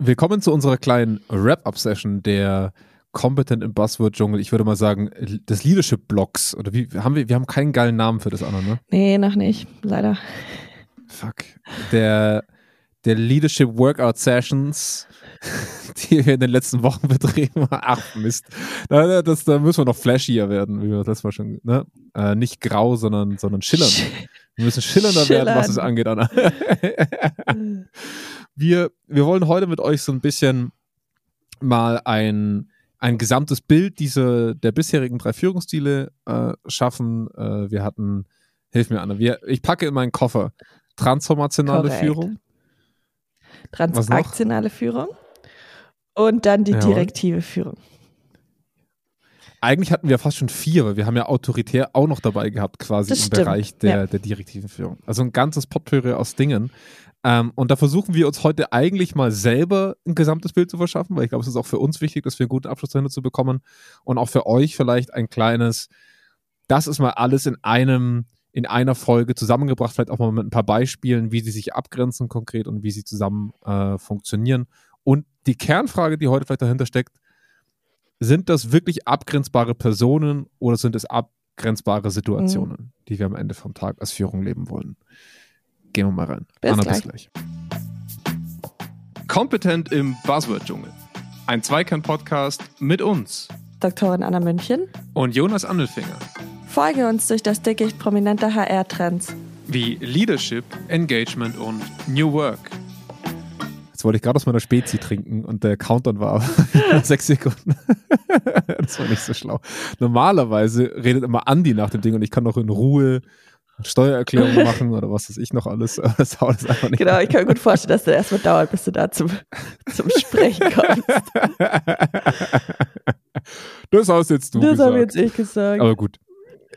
Willkommen zu unserer kleinen Wrap-Up-Session der Competent im Buzzword-Dschungel. Ich würde mal sagen, des Leadership-Blocks. Oder wie haben wir, wir haben keinen geilen Namen für das andere, ne? Nee, noch nicht, leider. Fuck. Der, der Leadership Workout Sessions, die wir in den letzten Wochen betrieben haben. Ach, Mist. Da, das, da müssen wir noch flashier werden, wie wir das mal schon, ne? Äh, nicht grau, sondern, sondern schillernd. Wir müssen schillernder Schillern. werden, was es angeht, Anna. wir, wir wollen heute mit euch so ein bisschen mal ein, ein gesamtes Bild dieser, der bisherigen drei Führungsstile äh, schaffen. Äh, wir hatten, hilf mir Anna, wir, ich packe in meinen Koffer transformationale Korrekt. Führung. Transaktionale Führung. Und dann die direktive Führung. Eigentlich hatten wir fast schon vier, weil wir haben ja autoritär auch noch dabei gehabt, quasi das im stimmt. Bereich der, ja. der direktiven Führung. Also ein ganzes Potpourri aus Dingen. Ähm, und da versuchen wir uns heute eigentlich mal selber ein gesamtes Bild zu verschaffen, weil ich glaube, es ist auch für uns wichtig, dass wir einen guten Abschluss dahinter zu bekommen und auch für euch vielleicht ein kleines, das ist mal alles in einem, in einer Folge zusammengebracht, vielleicht auch mal mit ein paar Beispielen, wie sie sich abgrenzen konkret und wie sie zusammen äh, funktionieren. Und die Kernfrage, die heute vielleicht dahinter steckt, sind das wirklich abgrenzbare Personen oder sind es abgrenzbare Situationen, mhm. die wir am Ende vom Tag als Führung leben wollen? Gehen wir mal rein. Bis Anna, gleich. bis gleich. Kompetent im Buzzword-Dschungel. Ein Zweikern-Podcast mit uns. Doktorin Anna München. Und Jonas Andelfinger. Folge uns durch das Dickicht prominenter HR-Trends. Wie Leadership, Engagement und New Work. Jetzt wollte ich gerade aus meiner Spezi trinken und der Countdown war sechs Sekunden. das war nicht so schlau. Normalerweise redet immer Andi nach dem Ding und ich kann noch in Ruhe Steuererklärung machen oder was weiß ich noch alles. Das haut es einfach nicht. Genau, ich kann mir gut vorstellen, dass das erstmal dauert, bis du da zum, zum Sprechen kommst. Das hast jetzt du das gesagt. Das habe jetzt ich gesagt. Aber gut.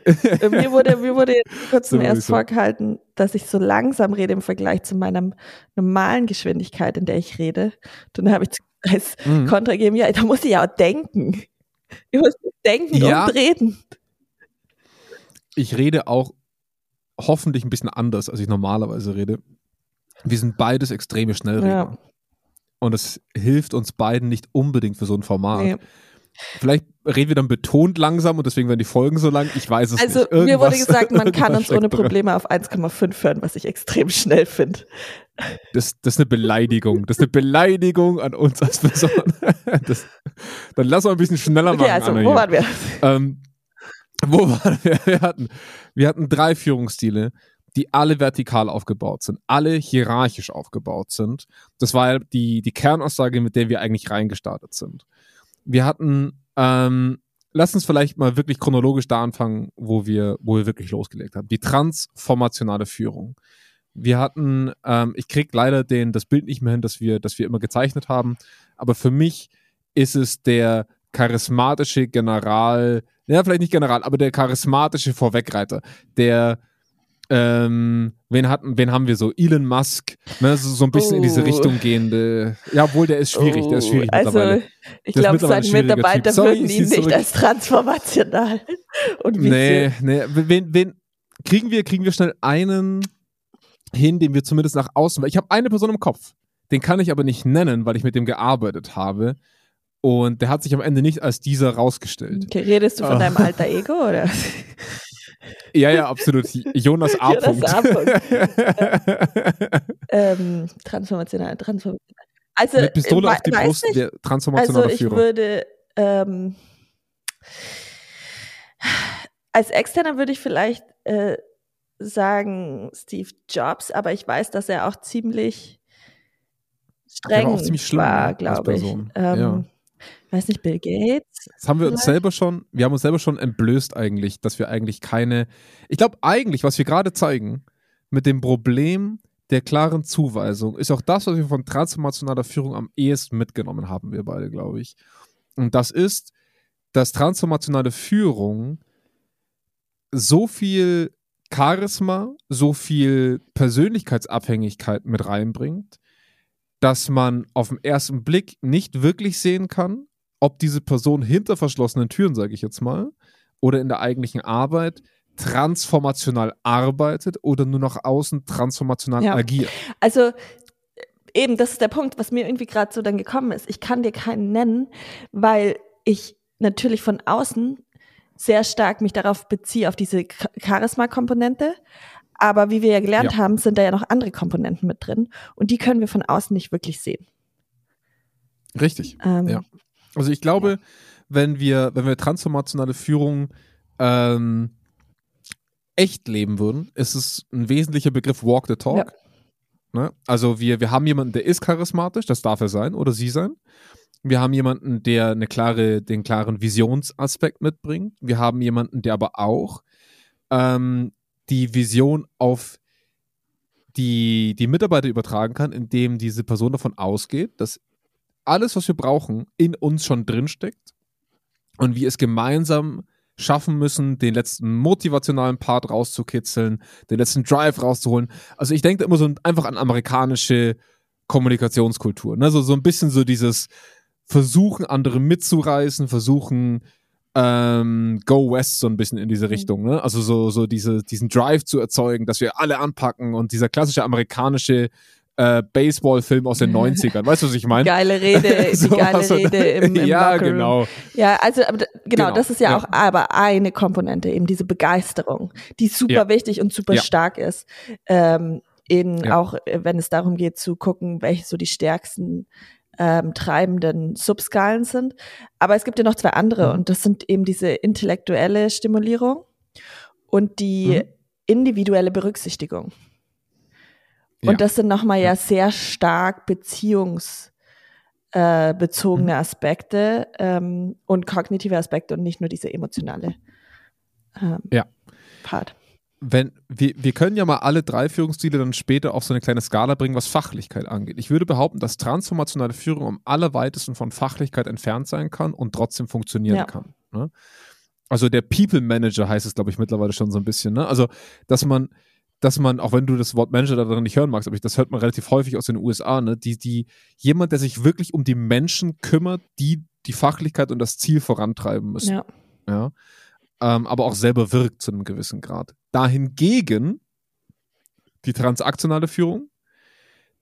Äh, mir wurde, mir wurde kurz zum erst vorgehalten, dass ich so langsam rede im Vergleich zu meiner normalen Geschwindigkeit, in der ich rede. Dann habe ich als mhm. Kontra gegeben, ja, da muss ich ja auch denken. Ich muss denken ja. und reden. Ich rede auch hoffentlich ein bisschen anders, als ich normalerweise rede. Wir sind beides extreme Schnellredner. Ja. Und es hilft uns beiden nicht unbedingt für so ein Format. Nee. Vielleicht reden wir dann betont langsam und deswegen werden die Folgen so lang. Ich weiß es also, nicht. Also mir wurde gesagt, man kann uns ohne Probleme auf 1,5 hören, was ich extrem schnell finde. Das, das ist eine Beleidigung. Das ist eine Beleidigung an uns als Person. Das, dann lass mal ein bisschen schneller machen. Okay, also, Anna wo waren wir? Ähm, wo waren wir? Wir hatten, wir hatten drei Führungsstile, die alle vertikal aufgebaut sind, alle hierarchisch aufgebaut sind. Das war die, die Kernaussage, mit der wir eigentlich reingestartet sind. Wir hatten, ähm, lass uns vielleicht mal wirklich chronologisch da anfangen, wo wir, wo wir wirklich losgelegt haben. Die transformationale Führung. Wir hatten, ähm, ich krieg leider den, das Bild nicht mehr hin, das wir, das wir immer gezeichnet haben, aber für mich ist es der charismatische General, ja, vielleicht nicht General, aber der charismatische Vorwegreiter, der ähm, wen hatten, wen haben wir so? Elon Musk, ne, so, so ein bisschen oh. in diese oh. Richtung gehende. Ja, obwohl der ist schwierig, oh. der ist schwierig oh, also, mittlerweile. Ich glaube, seine Mitarbeiter würden ihn nicht zurück. als transformational und Nee, nee, wen, wen kriegen wir, kriegen wir schnell einen hin, den wir zumindest nach außen, ich habe eine Person im Kopf. Den kann ich aber nicht nennen, weil ich mit dem gearbeitet habe. Und der hat sich am Ende nicht als dieser rausgestellt. Okay, redest du von deinem alter Ego oder? Ja, ja, absolut. Jonas A. Jonas A. ähm, transformational, transformational. Also, Mit Pistole auf die Brust, nicht. transformationale also ich würde, ähm, als Externer würde ich vielleicht äh, sagen Steve Jobs, aber ich weiß, dass er auch ziemlich streng war, auch ziemlich schlimm, war glaube ich. Ähm, ja weiß nicht, Bill Gates. Das haben wir vielleicht? uns selber schon, wir haben uns selber schon entblößt eigentlich, dass wir eigentlich keine, ich glaube eigentlich, was wir gerade zeigen, mit dem Problem der klaren Zuweisung, ist auch das, was wir von transformationaler Führung am ehesten mitgenommen haben, wir beide, glaube ich. Und das ist, dass transformationale Führung so viel Charisma, so viel Persönlichkeitsabhängigkeit mit reinbringt, dass man auf den ersten Blick nicht wirklich sehen kann, ob diese Person hinter verschlossenen Türen, sage ich jetzt mal, oder in der eigentlichen Arbeit transformational arbeitet oder nur nach außen transformational ja. agiert. Also eben, das ist der Punkt, was mir irgendwie gerade so dann gekommen ist. Ich kann dir keinen nennen, weil ich natürlich von außen sehr stark mich darauf beziehe, auf diese Charisma-Komponente. Aber wie wir ja gelernt ja. haben, sind da ja noch andere Komponenten mit drin. Und die können wir von außen nicht wirklich sehen. Richtig. Ähm, ja. Also ich glaube, ja. wenn wir, wenn wir transformationale Führung ähm, echt leben würden, ist es ein wesentlicher Begriff Walk the Talk. Ja. Ne? Also wir, wir haben jemanden, der ist charismatisch, das darf er sein oder sie sein. Wir haben jemanden, der eine klare, den klaren Visionsaspekt mitbringt. Wir haben jemanden, der aber auch ähm, die Vision auf die, die Mitarbeiter übertragen kann, indem diese Person davon ausgeht, dass alles, was wir brauchen, in uns schon drinsteckt und wir es gemeinsam schaffen müssen, den letzten motivationalen Part rauszukitzeln, den letzten Drive rauszuholen. Also ich denke immer so einfach an amerikanische Kommunikationskultur. Ne? So, so ein bisschen so dieses Versuchen, andere mitzureißen, versuchen, ähm, Go West so ein bisschen in diese mhm. Richtung, ne? Also so, so diese, diesen Drive zu erzeugen, dass wir alle anpacken und dieser klassische amerikanische äh, Baseball-Film aus den 90ern. Weißt du, was ich meine? Geile Rede, die geile also, Rede im, im Ja, genau. Ja, also genau, genau, das ist ja, ja, auch aber eine Komponente, eben diese Begeisterung, die super ja. wichtig und super ja. stark ist. Ähm, in, auch wenn es darum geht zu gucken, welche so die stärksten ähm, treibenden Subskalen sind. Aber es gibt ja noch zwei andere mhm. und das sind eben diese intellektuelle Stimulierung und die mhm. individuelle Berücksichtigung. Und das sind nochmal ja. ja sehr stark beziehungsbezogene äh, mhm. Aspekte ähm, und kognitive Aspekte und nicht nur diese emotionale ähm, ja. Part. Wenn, wir, wir können ja mal alle drei Führungsstile dann später auf so eine kleine Skala bringen, was Fachlichkeit angeht. Ich würde behaupten, dass transformationale Führung am allerweitesten von Fachlichkeit entfernt sein kann und trotzdem funktionieren ja. kann. Ne? Also der People Manager heißt es, glaube ich, mittlerweile schon so ein bisschen. Ne? Also, dass man, dass man, auch wenn du das Wort Manager da drin nicht hören magst, aber ich, das hört man relativ häufig aus den USA, ne, die, die, jemand, der sich wirklich um die Menschen kümmert, die die Fachlichkeit und das Ziel vorantreiben müssen. Ja. ja? Ähm, aber auch selber wirkt zu einem gewissen Grad. Dahingegen die transaktionale Führung,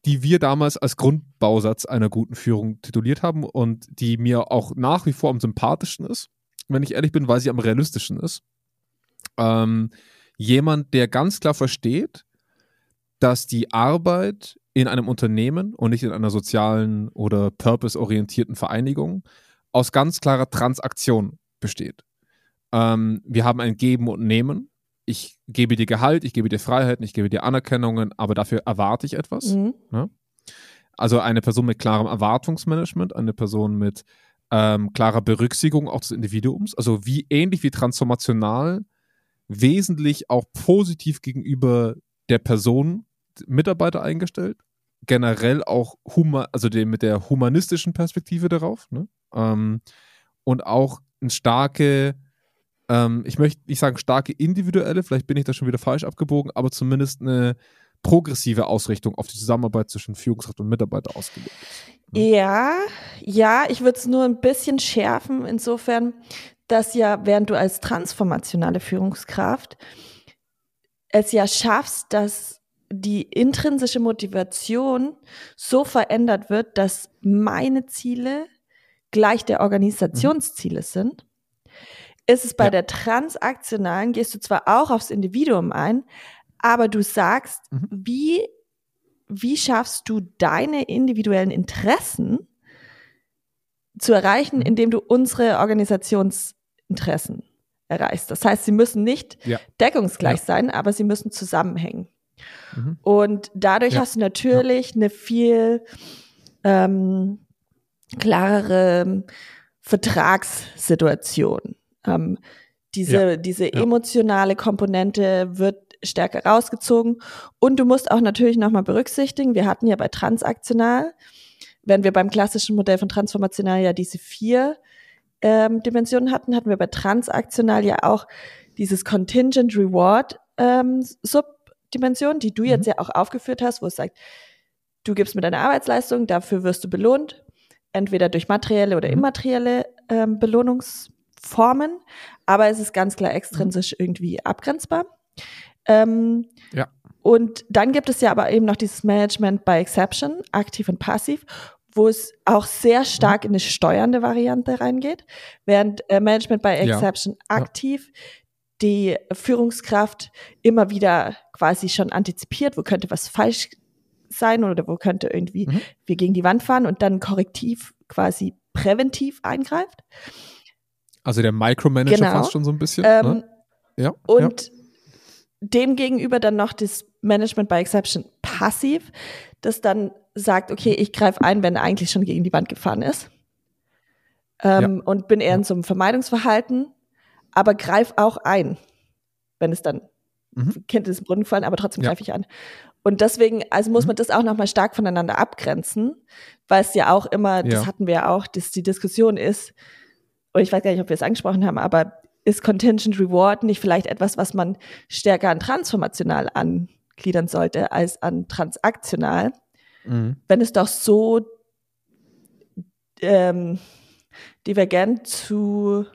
die wir damals als Grundbausatz einer guten Führung tituliert haben und die mir auch nach wie vor am sympathischen ist, wenn ich ehrlich bin, weil sie am realistischen ist. Ähm, jemand, der ganz klar versteht, dass die Arbeit in einem Unternehmen und nicht in einer sozialen oder purpose-orientierten Vereinigung aus ganz klarer Transaktion besteht. Ähm, wir haben ein Geben und Nehmen. Ich gebe dir Gehalt, ich gebe dir Freiheiten, ich gebe dir Anerkennungen, aber dafür erwarte ich etwas. Mhm. Ne? Also eine Person mit klarem Erwartungsmanagement, eine Person mit ähm, klarer Berücksichtigung auch des Individuums, also wie ähnlich wie transformational wesentlich auch positiv gegenüber der Person Mitarbeiter eingestellt. Generell auch huma also den, mit der humanistischen Perspektive darauf. Ne? Ähm, und auch eine starke, ähm, ich möchte nicht sagen starke individuelle, vielleicht bin ich da schon wieder falsch abgebogen, aber zumindest eine progressive Ausrichtung auf die Zusammenarbeit zwischen Führungskraft und Mitarbeiter ausgelegt. Ne? Ja, ja, ich würde es nur ein bisschen schärfen, insofern, dass ja, während du als transformationale Führungskraft es ja schaffst, dass die intrinsische Motivation so verändert wird, dass meine Ziele gleich der Organisationsziele mhm. sind, ist es bei ja. der transaktionalen, gehst du zwar auch aufs Individuum ein, aber du sagst, mhm. wie, wie schaffst du deine individuellen Interessen zu erreichen, mhm. indem du unsere Organisations Interessen erreichst. Das heißt, sie müssen nicht ja. deckungsgleich ja. sein, aber sie müssen zusammenhängen. Mhm. Und dadurch ja. hast du natürlich eine viel ähm, klarere Vertragssituation. Ähm, diese, diese emotionale Komponente wird stärker rausgezogen. Und du musst auch natürlich nochmal berücksichtigen, wir hatten ja bei transaktional, wenn wir beim klassischen Modell von transformational ja diese vier ähm, Dimensionen hatten, hatten wir bei transaktional ja auch dieses Contingent Reward ähm, Subdimension, die du jetzt mhm. ja auch aufgeführt hast, wo es sagt, du gibst mir deine Arbeitsleistung, dafür wirst du belohnt, entweder durch materielle oder mhm. immaterielle ähm, Belohnungsformen, aber es ist ganz klar extrinsisch mhm. irgendwie abgrenzbar. Ähm, ja. Und dann gibt es ja aber eben noch dieses Management by Exception, aktiv und passiv, wo es auch sehr stark in eine steuernde Variante reingeht, während äh, Management by Exception ja. aktiv die Führungskraft immer wieder quasi schon antizipiert, wo könnte was falsch sein oder wo könnte irgendwie mhm. wir gegen die Wand fahren und dann korrektiv quasi präventiv eingreift. Also der Micromanager genau. fast schon so ein bisschen. Ähm, ne? Ja. Und ja. dem gegenüber dann noch das Management by Exception passiv, das dann sagt, okay, ich greife ein, wenn er eigentlich schon gegen die Wand gefahren ist. Ähm, ja. Und bin eher in so einem Vermeidungsverhalten, aber greif auch ein, wenn es dann mhm. Kind ist im Brunnen fallen, aber trotzdem ja. greife ich an. Und deswegen, also muss mhm. man das auch nochmal stark voneinander abgrenzen, weil es ja auch immer, ja. das hatten wir ja auch, dass die Diskussion ist, und ich weiß gar nicht, ob wir es angesprochen haben, aber ist Contingent Reward nicht vielleicht etwas, was man stärker an transformational angliedern sollte als an transaktional? Mhm. Wenn es doch so ähm, divergent zu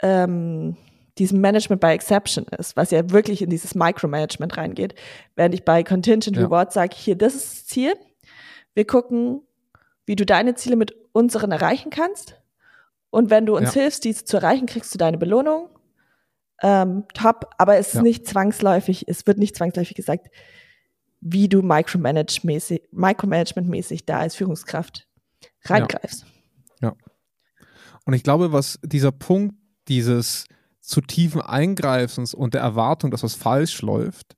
ähm, diesem Management by Exception ist, was ja wirklich in dieses Micromanagement reingeht, während ich bei Contingent ja. Reward sage, hier, das ist das Ziel. Wir gucken, wie du deine Ziele mit unseren erreichen kannst. Und wenn du uns ja. hilfst, diese zu erreichen, kriegst du deine Belohnung. Ähm, top, aber es ist ja. nicht zwangsläufig, es wird nicht zwangsläufig gesagt, wie du micromanagement-mäßig micromanagement da als Führungskraft reingreifst. Ja. ja. Und ich glaube, was dieser Punkt dieses zu tiefen Eingreifens und der Erwartung, dass was falsch läuft,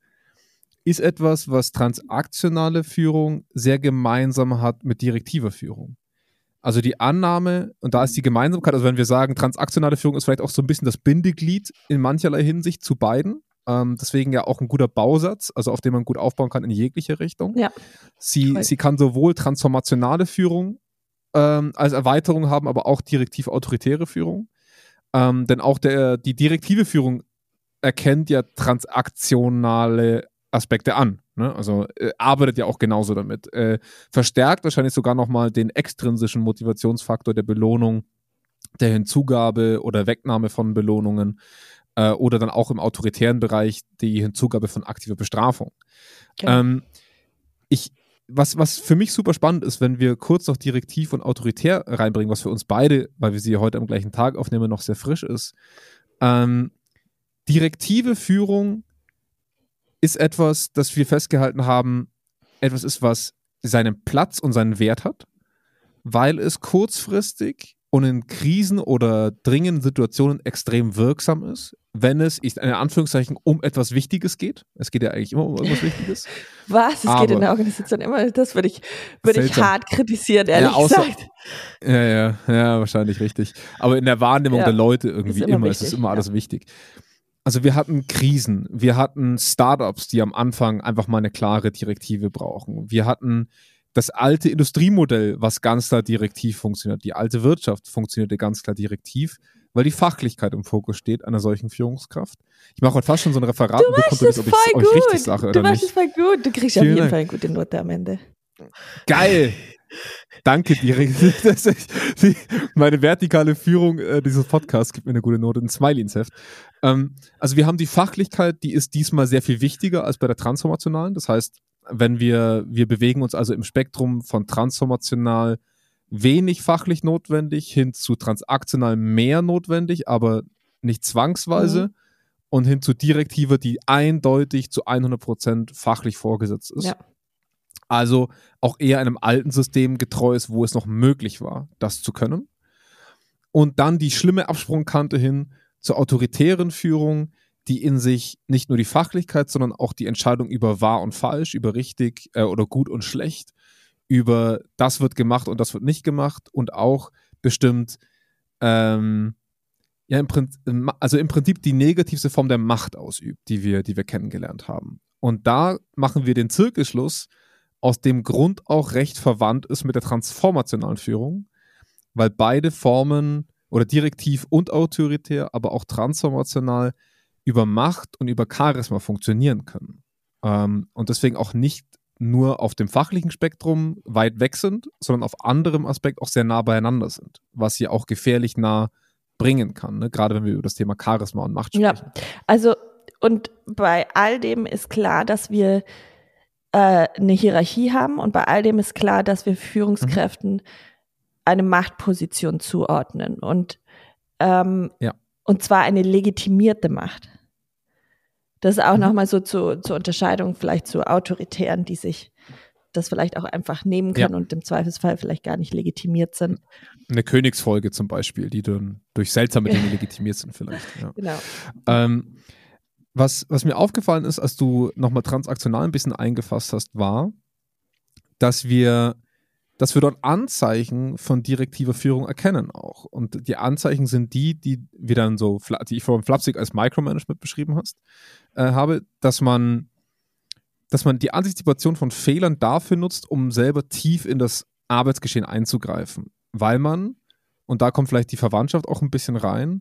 ist etwas, was transaktionale Führung sehr gemeinsam hat mit direktiver Führung. Also die Annahme, und da ist die Gemeinsamkeit, also wenn wir sagen, transaktionale Führung ist vielleicht auch so ein bisschen das Bindeglied in mancherlei Hinsicht zu beiden. Ähm, deswegen ja auch ein guter Bausatz, also auf dem man gut aufbauen kann in jegliche Richtung. Ja. Sie, sie kann sowohl transformationale Führung ähm, als Erweiterung haben, aber auch direktiv-autoritäre Führung. Ähm, denn auch der, die direktive Führung erkennt ja transaktionale Aspekte an. Ne? Also äh, arbeitet ja auch genauso damit. Äh, verstärkt wahrscheinlich sogar nochmal den extrinsischen Motivationsfaktor der Belohnung, der Hinzugabe oder Wegnahme von Belohnungen äh, oder dann auch im autoritären Bereich die Hinzugabe von aktiver Bestrafung. Okay. Ähm, ich, was, was für mich super spannend ist, wenn wir kurz noch direktiv und autoritär reinbringen, was für uns beide, weil wir sie heute am gleichen Tag aufnehmen, noch sehr frisch ist. Ähm, direktive Führung ist etwas, das wir festgehalten haben, etwas ist, was seinen Platz und seinen Wert hat, weil es kurzfristig und in Krisen oder dringenden Situationen extrem wirksam ist, wenn es in Anführungszeichen um etwas Wichtiges geht. Es geht ja eigentlich immer um irgendwas Wichtiges. Was? Es Aber geht in der Organisation immer, das würde ich, würde ich hart kritisieren, ehrlich ja, außer, gesagt. Ja, ja, ja, wahrscheinlich richtig. Aber in der Wahrnehmung ja, der Leute irgendwie immer, immer wichtig, es ist immer alles ja. wichtig also wir hatten Krisen, wir hatten Startups, die am Anfang einfach mal eine klare Direktive brauchen. Wir hatten das alte Industriemodell, was ganz klar direktiv funktioniert. Die alte Wirtschaft funktionierte ganz klar direktiv, weil die Fachlichkeit im Fokus steht einer solchen Führungskraft. Ich mache heute fast schon so ein Referat du du kontrollierst, ob ich es richtig sage. Du machst es voll gut. Du kriegst Vielen auf jeden Dank. Fall eine gute Note am Ende. Geil. Danke dir. meine vertikale Führung äh, dieses Podcasts gibt mir eine gute Note, ein Smiley ins Heft. Ähm, also wir haben die Fachlichkeit, die ist diesmal sehr viel wichtiger als bei der transformationalen. Das heißt, wenn wir, wir bewegen uns also im Spektrum von transformational wenig fachlich notwendig hin zu transaktional mehr notwendig, aber nicht zwangsweise mhm. und hin zu direktiver, die eindeutig zu 100% fachlich vorgesetzt ist. Ja. Also auch eher einem alten System getreu ist, wo es noch möglich war, das zu können. Und dann die schlimme Absprungkante hin zur autoritären Führung, die in sich nicht nur die Fachlichkeit, sondern auch die Entscheidung über wahr und falsch, über richtig äh, oder gut und schlecht, über das wird gemacht und das wird nicht gemacht und auch bestimmt, ähm, ja, im Prinzip, also im Prinzip die negativste Form der Macht ausübt, die wir, die wir kennengelernt haben. Und da machen wir den Zirkelschluss, aus dem Grund auch recht verwandt ist mit der transformationalen Führung, weil beide Formen oder direktiv und autoritär, aber auch transformational über Macht und über Charisma funktionieren können. Ähm, und deswegen auch nicht nur auf dem fachlichen Spektrum weit weg sind, sondern auf anderem Aspekt auch sehr nah beieinander sind, was sie auch gefährlich nah bringen kann, ne? gerade wenn wir über das Thema Charisma und Macht sprechen. Ja, also und bei all dem ist klar, dass wir äh, eine Hierarchie haben und bei all dem ist klar, dass wir Führungskräften mhm. eine Machtposition zuordnen und ähm, ja. Und zwar eine legitimierte Macht. Das ist auch mhm. nochmal so zu, zur Unterscheidung vielleicht zu Autoritären, die sich das vielleicht auch einfach nehmen können ja. und im Zweifelsfall vielleicht gar nicht legitimiert sind. Eine Königsfolge zum Beispiel, die dann durch seltsame Dinge legitimiert sind vielleicht. Ja. Genau. Ähm, was, was mir aufgefallen ist, als du nochmal transaktional ein bisschen eingefasst hast, war, dass wir, dass wir dort Anzeichen von direktiver Führung erkennen auch. Und die Anzeichen sind die, die wir dann so, die ich vorhin flapsig als Micromanagement beschrieben hast, äh, habe, dass man, dass man die Antizipation von Fehlern dafür nutzt, um selber tief in das Arbeitsgeschehen einzugreifen. Weil man, und da kommt vielleicht die Verwandtschaft auch ein bisschen rein,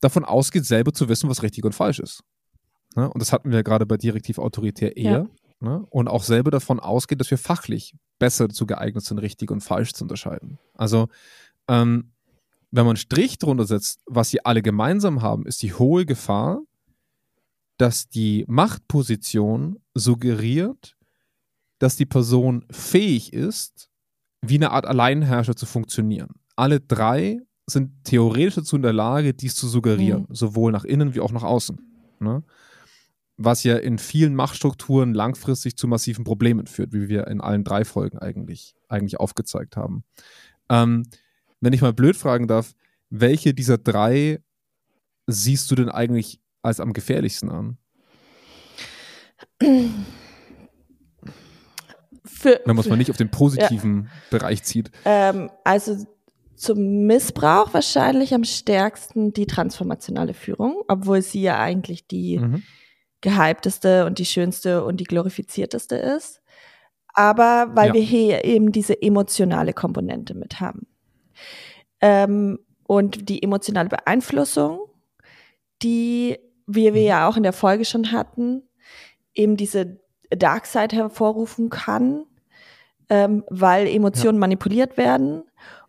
davon ausgeht, selber zu wissen, was richtig und falsch ist. Ne? Und das hatten wir gerade bei Direktiv Autoritär eher. Ja. Ne? Und auch selber davon ausgeht, dass wir fachlich besser dazu geeignet sind, richtig und falsch zu unterscheiden. Also, ähm, wenn man einen Strich drunter setzt, was sie alle gemeinsam haben, ist die hohe Gefahr, dass die Machtposition suggeriert, dass die Person fähig ist, wie eine Art Alleinherrscher zu funktionieren. Alle drei sind theoretisch dazu in der Lage, dies zu suggerieren, mhm. sowohl nach innen wie auch nach außen. Ne? Was ja in vielen Machtstrukturen langfristig zu massiven Problemen führt, wie wir in allen drei Folgen eigentlich, eigentlich aufgezeigt haben. Ähm, wenn ich mal blöd fragen darf, welche dieser drei siehst du denn eigentlich als am gefährlichsten an? Für, wenn man es mal nicht auf den positiven ja. Bereich zieht. Ähm, also zum Missbrauch wahrscheinlich am stärksten die transformationale Führung, obwohl sie ja eigentlich die mhm gehypteste und die schönste und die glorifizierteste ist. Aber weil ja. wir hier eben diese emotionale Komponente mit haben. Ähm, und die emotionale Beeinflussung, die, wie wir ja auch in der Folge schon hatten, eben diese Dark Side hervorrufen kann, ähm, weil Emotionen ja. manipuliert werden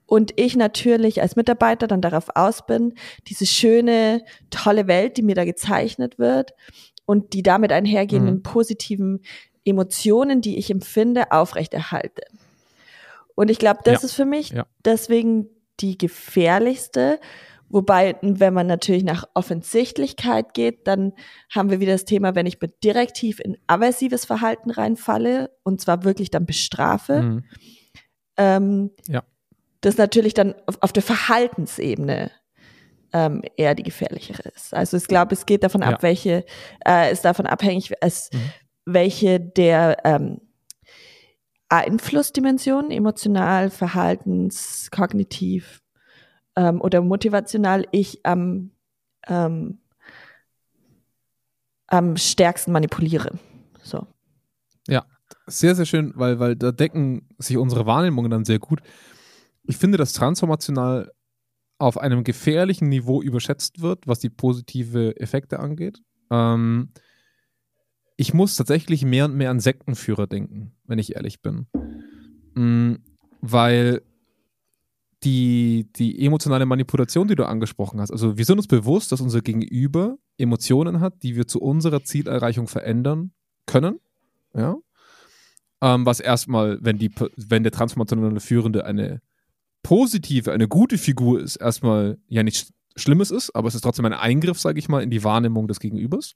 und ich natürlich als Mitarbeiter dann darauf aus bin, diese schöne, tolle Welt, die mir da gezeichnet wird, und die damit einhergehenden mhm. positiven Emotionen, die ich empfinde, aufrechterhalte. Und ich glaube, das ja. ist für mich ja. deswegen die gefährlichste. Wobei, wenn man natürlich nach Offensichtlichkeit geht, dann haben wir wieder das Thema, wenn ich mit direktiv in aversives Verhalten reinfalle und zwar wirklich dann bestrafe. Mhm. Ähm, ja. Das natürlich dann auf, auf der Verhaltensebene ähm, eher die gefährlichere ist. Also ich glaube, es geht davon ab, ja. welche, äh, ist davon abhängig, es, mhm. welche der ähm, Einflussdimensionen, emotional, verhaltens, kognitiv ähm, oder motivational ich am, ähm, am stärksten manipuliere. So. Ja, sehr, sehr schön, weil, weil da decken sich unsere Wahrnehmungen dann sehr gut. Ich finde, dass transformational auf einem gefährlichen Niveau überschätzt wird, was die positive Effekte angeht. Ähm, ich muss tatsächlich mehr und mehr an Sektenführer denken, wenn ich ehrlich bin. Mhm, weil die, die emotionale Manipulation, die du angesprochen hast, also wir sind uns bewusst, dass unser Gegenüber Emotionen hat, die wir zu unserer Zielerreichung verändern können. Ja. Ähm, was erstmal, wenn, die, wenn der transformationale Führende eine positive, eine gute Figur ist, erstmal ja nichts Schlimmes ist, aber es ist trotzdem ein Eingriff, sage ich mal, in die Wahrnehmung des Gegenübers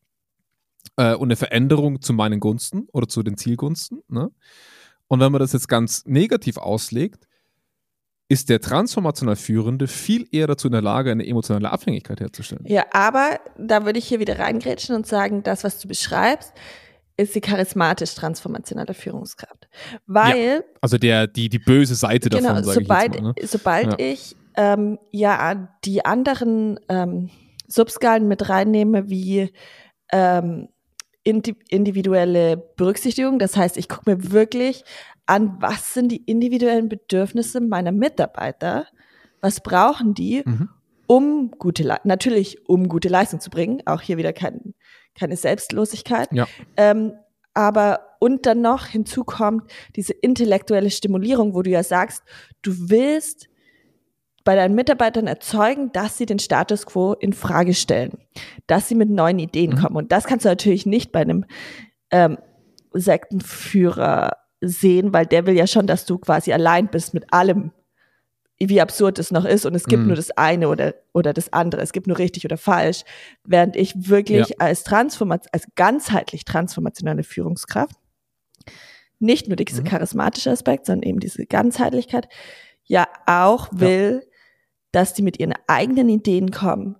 äh, und eine Veränderung zu meinen Gunsten oder zu den Zielgunsten. Ne? Und wenn man das jetzt ganz negativ auslegt, ist der transformational Führende viel eher dazu in der Lage, eine emotionale Abhängigkeit herzustellen. Ja, aber da würde ich hier wieder reingrätschen und sagen, das, was du beschreibst, ist sie charismatisch transformationale Führungskraft. Weil. Ja, also der, die, die böse Seite genau, davon, sage sobald, ich mal. Ne? Sobald ja. ich ähm, ja die anderen ähm, Subskalen mit reinnehme, wie ähm, individuelle Berücksichtigung, das heißt, ich gucke mir wirklich an, was sind die individuellen Bedürfnisse meiner Mitarbeiter, was brauchen die, mhm. um gute, natürlich um gute Leistung zu bringen, auch hier wieder kein keine Selbstlosigkeit. Ja. Ähm, aber und dann noch hinzu kommt diese intellektuelle Stimulierung, wo du ja sagst, du willst bei deinen Mitarbeitern erzeugen, dass sie den Status quo in Frage stellen, dass sie mit neuen Ideen mhm. kommen. Und das kannst du natürlich nicht bei einem ähm, Sektenführer sehen, weil der will ja schon, dass du quasi allein bist mit allem, wie absurd es noch ist. Und es gibt mhm. nur das eine oder, oder das andere. Es gibt nur richtig oder falsch. Während ich wirklich ja. als Transformation, als ganzheitlich transformationale Führungskraft, nicht nur dieser mhm. charismatische Aspekt, sondern eben diese Ganzheitlichkeit, ja auch will, ja dass die mit ihren eigenen Ideen kommen,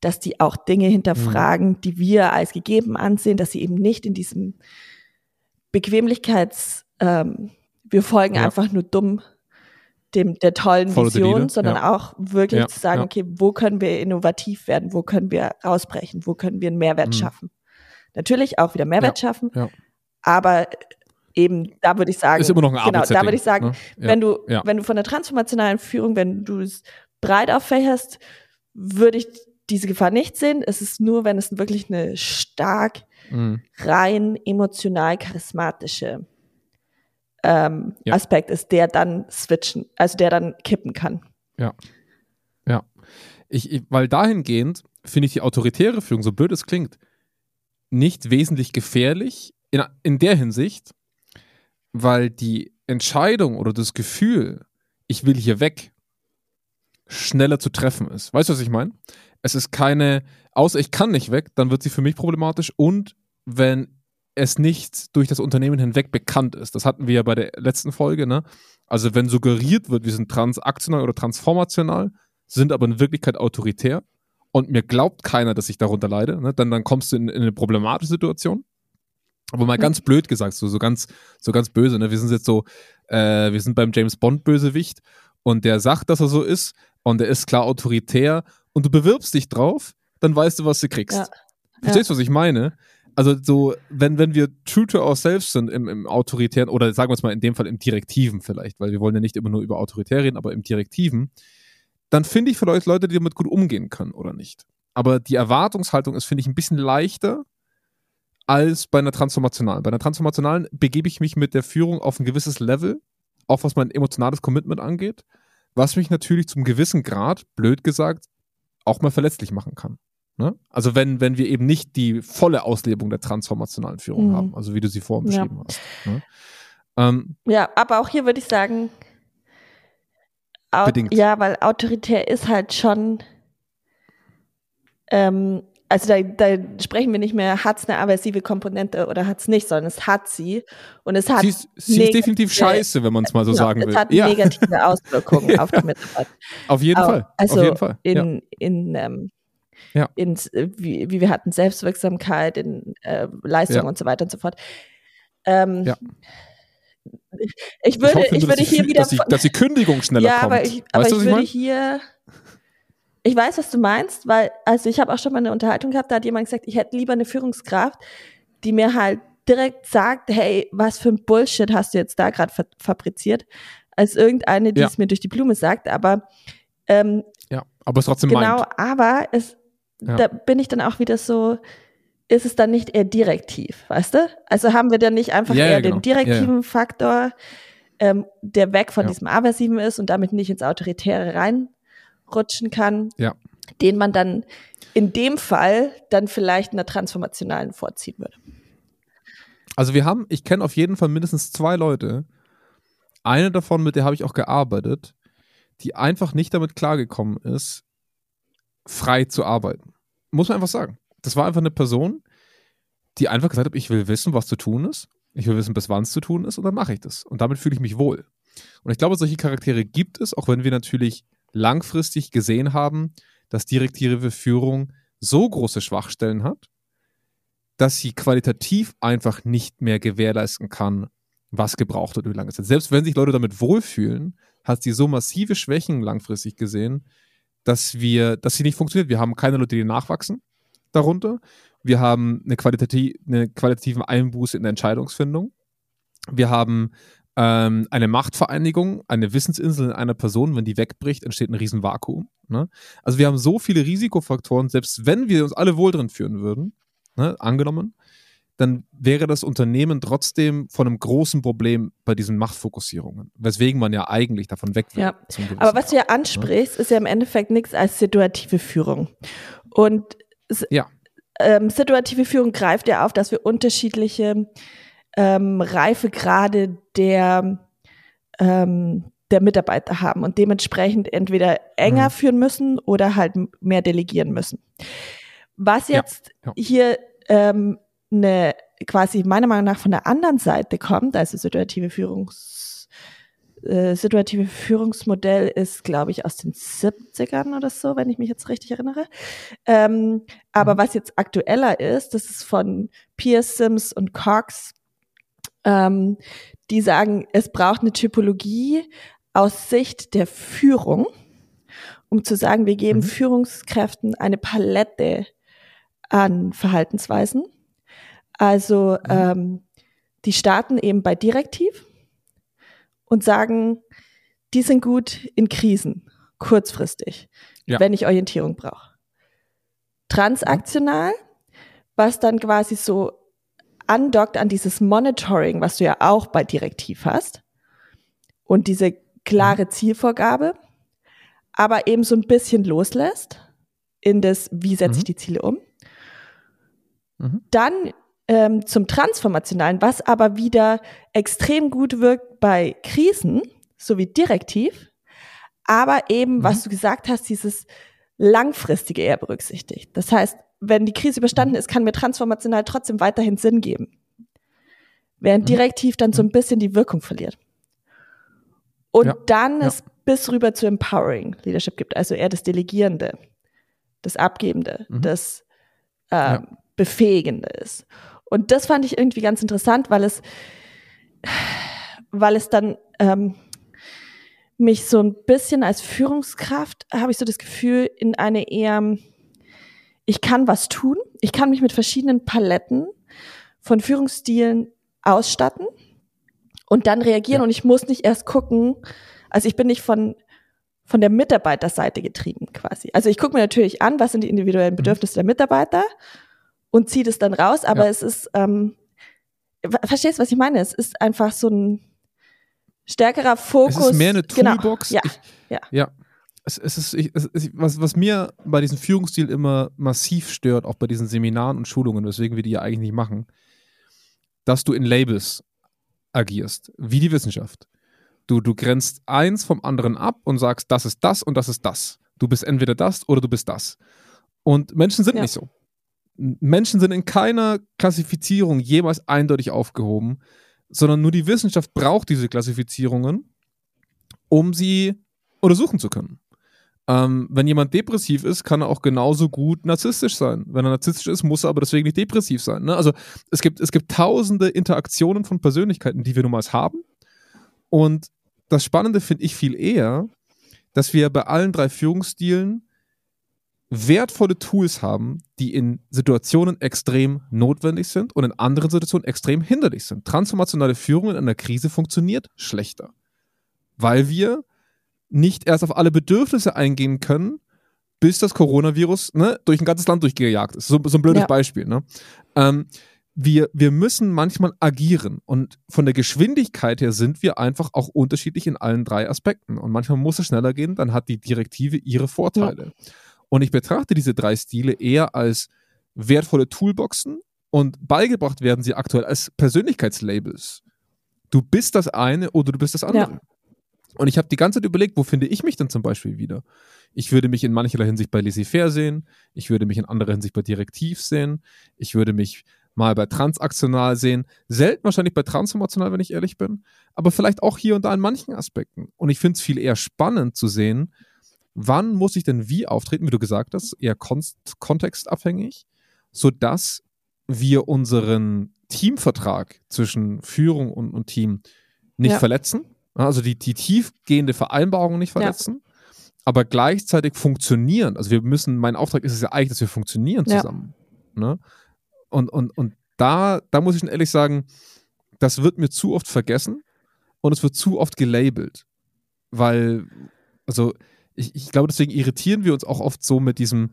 dass die auch Dinge hinterfragen, mhm. die wir als gegeben ansehen, dass sie eben nicht in diesem Bequemlichkeits, ähm, wir folgen ja. einfach nur dumm dem, der tollen Follow Vision, sondern ja. auch wirklich ja. zu sagen, okay, wo können wir innovativ werden, wo können wir rausbrechen, wo können wir einen Mehrwert mhm. schaffen. Natürlich auch wieder Mehrwert schaffen, aber eben, da würde ich sagen, ist immer noch ein genau, da würde ich sagen, ne? wenn du, wenn du von der transformationalen Führung, wenn du es breit auffächerst, würde ich diese Gefahr nicht sehen. Es ist nur, wenn es wirklich eine stark, mhm. rein emotional charismatische ähm, ja. Aspekt ist, der dann switchen, also der dann kippen kann. Ja. Ja. Ich, ich, weil dahingehend finde ich die autoritäre Führung, so blöd es klingt, nicht wesentlich gefährlich in, in der Hinsicht, weil die Entscheidung oder das Gefühl, ich will hier weg, schneller zu treffen ist. Weißt du, was ich meine? Es ist keine, außer ich kann nicht weg, dann wird sie für mich problematisch und wenn es nicht durch das Unternehmen hinweg bekannt ist. Das hatten wir ja bei der letzten Folge, ne? Also wenn suggeriert wird, wir sind transaktional oder transformational, sind aber in Wirklichkeit autoritär und mir glaubt keiner, dass ich darunter leide, ne? dann, dann kommst du in, in eine problematische Situation. Aber mal ganz blöd gesagt, so, so ganz, so ganz böse, ne? Wir sind jetzt so, äh, wir sind beim James Bond Bösewicht und der sagt, dass er so ist und er ist klar autoritär und du bewirbst dich drauf, dann weißt du, was du kriegst. Ja. Verstehst du, ja. was ich meine? Also so, wenn, wenn wir true to ourselves sind im, im autoritären, oder sagen wir es mal in dem Fall im Direktiven vielleicht, weil wir wollen ja nicht immer nur über autoritär reden, aber im Direktiven, dann finde ich vielleicht Leute, die damit gut umgehen können oder nicht. Aber die Erwartungshaltung ist, finde ich, ein bisschen leichter als bei einer transformationalen. Bei einer transformationalen begebe ich mich mit der Führung auf ein gewisses Level, auch was mein emotionales Commitment angeht was mich natürlich zum gewissen Grad, blöd gesagt, auch mal verletzlich machen kann. Ne? Also wenn, wenn wir eben nicht die volle Auslebung der transformationalen Führung mhm. haben, also wie du sie vorhin beschrieben ja. hast. Ne? Ähm, ja, aber auch hier würde ich sagen, bedingt. ja, weil autoritär ist halt schon ähm, also da, da sprechen wir nicht mehr, hat es eine aversive Komponente oder hat es nicht, sondern es hat sie. Und es hat. Sie ist, sie ist definitiv scheiße, wenn man es mal so genau, sagen will. Es hat ja. negative Auswirkungen auf die Mitarbeiter. Auf jeden Auch, Fall. Also auf jeden Fall. in, ja. in ähm, ja. In, wie, wie wir hatten, Selbstwirksamkeit, in äh, Leistung ja. und so weiter und so fort. Ähm, ja. Ich würde, ich, hoffe, ich würde hier wieder. Dass die, dass die Kündigung schneller ja, kommt. Aber ich, aber weißt ich würde hier ich weiß, was du meinst, weil, also ich habe auch schon mal eine Unterhaltung gehabt, da hat jemand gesagt, ich hätte lieber eine Führungskraft, die mir halt direkt sagt, hey, was für ein Bullshit hast du jetzt da gerade fa fabriziert, als irgendeine, die ja. es mir durch die Blume sagt. Aber ähm, ja, aber es trotzdem genau, meint. aber es, ja. da bin ich dann auch wieder so, ist es dann nicht eher direktiv, weißt du? Also haben wir dann nicht einfach ja, eher genau. den direktiven Faktor, ähm, der weg von diesem Aversiven ist und damit nicht ins Autoritäre rein rutschen kann, ja. den man dann in dem Fall dann vielleicht einer transformationalen vorziehen würde. Also wir haben, ich kenne auf jeden Fall mindestens zwei Leute. Eine davon, mit der habe ich auch gearbeitet, die einfach nicht damit klargekommen ist, frei zu arbeiten. Muss man einfach sagen. Das war einfach eine Person, die einfach gesagt hat, ich will wissen, was zu tun ist. Ich will wissen, bis wann es zu tun ist und dann mache ich das. Und damit fühle ich mich wohl. Und ich glaube, solche Charaktere gibt es, auch wenn wir natürlich langfristig gesehen haben, dass direktive Führung so große Schwachstellen hat, dass sie qualitativ einfach nicht mehr gewährleisten kann, was gebraucht wird über lange Zeit. Selbst wenn sich Leute damit wohlfühlen, hat sie so massive Schwächen langfristig gesehen, dass wir, dass sie nicht funktioniert. Wir haben keine Leute, die nachwachsen darunter. Wir haben eine, qualitativ, eine qualitative Einbuße in der Entscheidungsfindung. Wir haben ähm, eine Machtvereinigung, eine Wissensinsel in einer Person, wenn die wegbricht, entsteht ein Riesenvakuum. Ne? Also wir haben so viele Risikofaktoren, selbst wenn wir uns alle wohl drin führen würden, ne, angenommen, dann wäre das Unternehmen trotzdem von einem großen Problem bei diesen Machtfokussierungen, weswegen man ja eigentlich davon weg will. Ja. Aber was du ja ansprichst, ja? ist ja im Endeffekt nichts als situative Führung. Und ja. ähm, situative Führung greift ja auf, dass wir unterschiedliche ähm, Reifegrade der ähm, der Mitarbeiter haben und dementsprechend entweder enger mhm. führen müssen oder halt mehr delegieren müssen. Was jetzt ja, ja. hier ähm, eine quasi meiner Meinung nach von der anderen Seite kommt, also situative Führungs äh, situative Führungsmodell ist, glaube ich, aus den 70ern oder so, wenn ich mich jetzt richtig erinnere. Ähm, aber mhm. was jetzt aktueller ist, das ist von Pierce, Sims und Cox, ähm, die sagen, es braucht eine Typologie aus Sicht der Führung, um zu sagen, wir geben mhm. Führungskräften eine Palette an Verhaltensweisen. Also mhm. ähm, die starten eben bei Direktiv und sagen, die sind gut in Krisen, kurzfristig, ja. wenn ich Orientierung brauche. Transaktional, was dann quasi so andockt an dieses Monitoring, was du ja auch bei Direktiv hast. Und diese klare mhm. Zielvorgabe, aber eben so ein bisschen loslässt in das, wie setze ich mhm. die Ziele um. Mhm. Dann ähm, zum Transformationalen, was aber wieder extrem gut wirkt bei Krisen, sowie direktiv, aber eben, mhm. was du gesagt hast, dieses langfristige eher berücksichtigt. Das heißt, wenn die Krise überstanden mhm. ist, kann mir transformational trotzdem weiterhin Sinn geben. Während mhm. direktiv dann so ein bisschen die Wirkung verliert. Und ja, dann ja. es bis rüber zu Empowering Leadership gibt, also eher das Delegierende, das Abgebende, mhm. das äh, ja. Befähigende ist. Und das fand ich irgendwie ganz interessant, weil es, weil es dann ähm, mich so ein bisschen als Führungskraft, habe ich so das Gefühl, in eine eher, ich kann was tun, ich kann mich mit verschiedenen Paletten von Führungsstilen ausstatten und dann reagieren ja. und ich muss nicht erst gucken, also ich bin nicht von von der Mitarbeiterseite getrieben quasi. Also ich gucke mir natürlich an, was sind die individuellen mhm. Bedürfnisse mhm. der Mitarbeiter und ziehe das dann raus, aber ja. es ist, ähm, verstehst du, was ich meine? Es ist einfach so ein stärkerer Fokus. Es ist mehr eine genau. Toolbox. Genau. Ja. Ich, ja. ja. Es, es ist, ich, es, was, was mir bei diesem Führungsstil immer massiv stört, auch bei diesen Seminaren und Schulungen, weswegen wir die ja eigentlich nicht machen, dass du in Labels agierst, wie die Wissenschaft. Du, du grenzt eins vom anderen ab und sagst, das ist das und das ist das. Du bist entweder das oder du bist das. Und Menschen sind ja. nicht so. Menschen sind in keiner Klassifizierung jemals eindeutig aufgehoben, sondern nur die Wissenschaft braucht diese Klassifizierungen, um sie untersuchen zu können. Ähm, wenn jemand depressiv ist, kann er auch genauso gut narzisstisch sein. Wenn er narzisstisch ist, muss er aber deswegen nicht depressiv sein. Ne? Also es gibt, es gibt tausende Interaktionen von Persönlichkeiten, die wir nun mal haben. Und das Spannende finde ich viel eher, dass wir bei allen drei Führungsstilen wertvolle Tools haben, die in Situationen extrem notwendig sind und in anderen Situationen extrem hinderlich sind. Transformationale Führung in einer Krise funktioniert schlechter, weil wir nicht erst auf alle Bedürfnisse eingehen können, bis das Coronavirus ne, durch ein ganzes Land durchgejagt ist. So, so ein blödes ja. Beispiel. Ne? Ähm, wir, wir müssen manchmal agieren und von der Geschwindigkeit her sind wir einfach auch unterschiedlich in allen drei Aspekten. Und manchmal muss es schneller gehen, dann hat die Direktive ihre Vorteile. Ja. Und ich betrachte diese drei Stile eher als wertvolle Toolboxen und beigebracht werden sie aktuell als Persönlichkeitslabels. Du bist das eine oder du bist das andere. Ja. Und ich habe die ganze Zeit überlegt, wo finde ich mich denn zum Beispiel wieder? Ich würde mich in mancherlei Hinsicht bei Laissez-faire sehen. Ich würde mich in anderer Hinsicht bei Direktiv sehen. Ich würde mich mal bei transaktional sehen. Selten wahrscheinlich bei transformational, wenn ich ehrlich bin. Aber vielleicht auch hier und da in manchen Aspekten. Und ich finde es viel eher spannend zu sehen, wann muss ich denn wie auftreten, wie du gesagt hast, eher kontextabhängig, sodass wir unseren Teamvertrag zwischen Führung und, und Team nicht ja. verletzen also die, die tiefgehende Vereinbarung nicht verletzen, ja. aber gleichzeitig funktionieren. Also wir müssen, mein Auftrag ist es ja eigentlich, dass wir funktionieren zusammen. Ja. Ne? Und, und, und da, da muss ich ehrlich sagen, das wird mir zu oft vergessen und es wird zu oft gelabelt. Weil, also ich, ich glaube, deswegen irritieren wir uns auch oft so mit diesem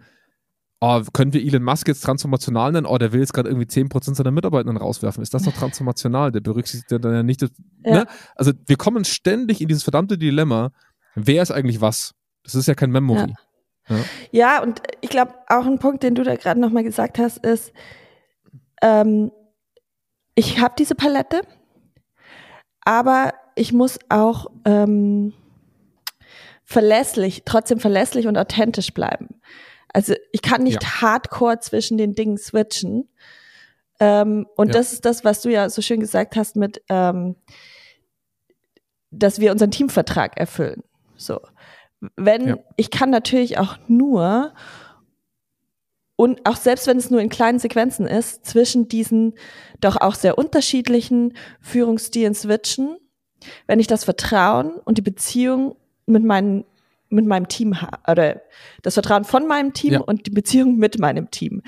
oh, können wir Elon Musk jetzt transformational nennen? Oh, der will jetzt gerade irgendwie 10% seiner Mitarbeitenden rauswerfen. Ist das doch transformational? Der berücksichtigt dann ja nicht das, ja. Ne? Also wir kommen ständig in dieses verdammte Dilemma, wer ist eigentlich was? Das ist ja kein Memory. Ja, ja. ja und ich glaube, auch ein Punkt, den du da gerade nochmal gesagt hast, ist, ähm, ich habe diese Palette, aber ich muss auch ähm, verlässlich, trotzdem verlässlich und authentisch bleiben. Also ich kann nicht ja. hardcore zwischen den Dingen switchen. Ähm, und ja. das ist das, was du ja so schön gesagt hast mit, ähm, dass wir unseren Teamvertrag erfüllen. So. Wenn, ja. ich kann natürlich auch nur und auch selbst wenn es nur in kleinen Sequenzen ist, zwischen diesen doch auch sehr unterschiedlichen Führungsstilen switchen, wenn ich das Vertrauen und die Beziehung mit meinen mit meinem Team oder das Vertrauen von meinem Team ja. und die Beziehung mit meinem Team